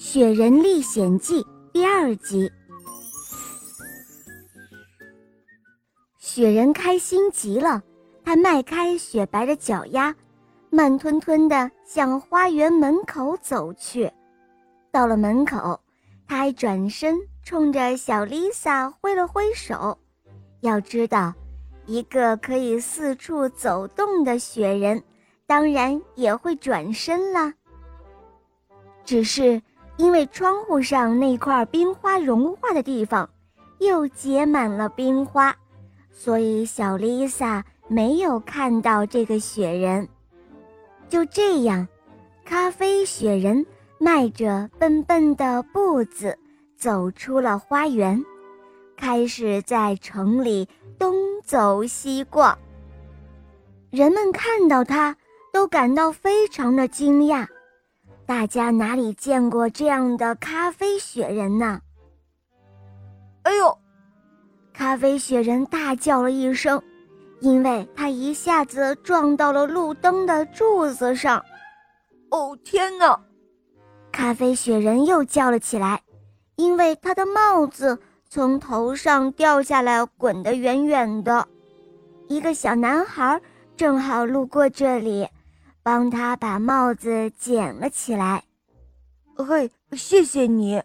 雪人历险记》第二集。雪人开心极了，他迈开雪白的脚丫，慢吞吞地向花园门口走去。到了门口，他还转身冲着小丽萨挥了挥手。要知道，一个可以四处走动的雪人，当然也会转身啦。只是。因为窗户上那块冰花融化的地方又结满了冰花，所以小丽萨没有看到这个雪人。就这样，咖啡雪人迈着笨笨的步子走出了花园，开始在城里东走西逛。人们看到他，都感到非常的惊讶。大家哪里见过这样的咖啡雪人呢？哎呦！咖啡雪人大叫了一声，因为他一下子撞到了路灯的柱子上。哦天哪！咖啡雪人又叫了起来，因为他的帽子从头上掉下来，滚得远远的。一个小男孩正好路过这里。帮他把帽子捡了起来。嘿，谢谢你，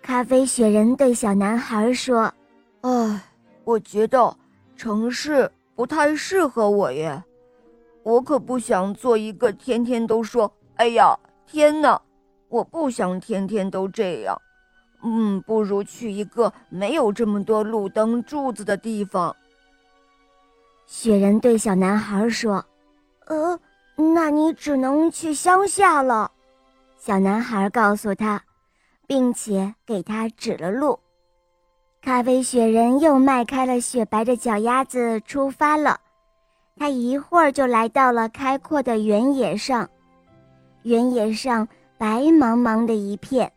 咖啡雪人对小男孩说：“哎，我觉得城市不太适合我耶，我可不想做一个天天都说‘哎呀，天哪’，我不想天天都这样。嗯，不如去一个没有这么多路灯柱子的地方。”雪人对小男孩说：“呃。”那你只能去乡下了，小男孩告诉他，并且给他指了路。咖啡雪人又迈开了雪白的脚丫子出发了。他一会儿就来到了开阔的原野上，原野上白茫茫的一片，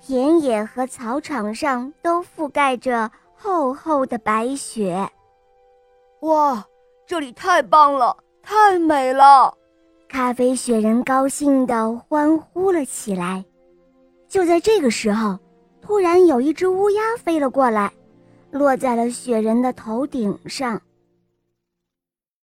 田野和草场上都覆盖着厚厚的白雪。哇，这里太棒了！太美了，咖啡雪人高兴地欢呼了起来。就在这个时候，突然有一只乌鸦飞了过来，落在了雪人的头顶上。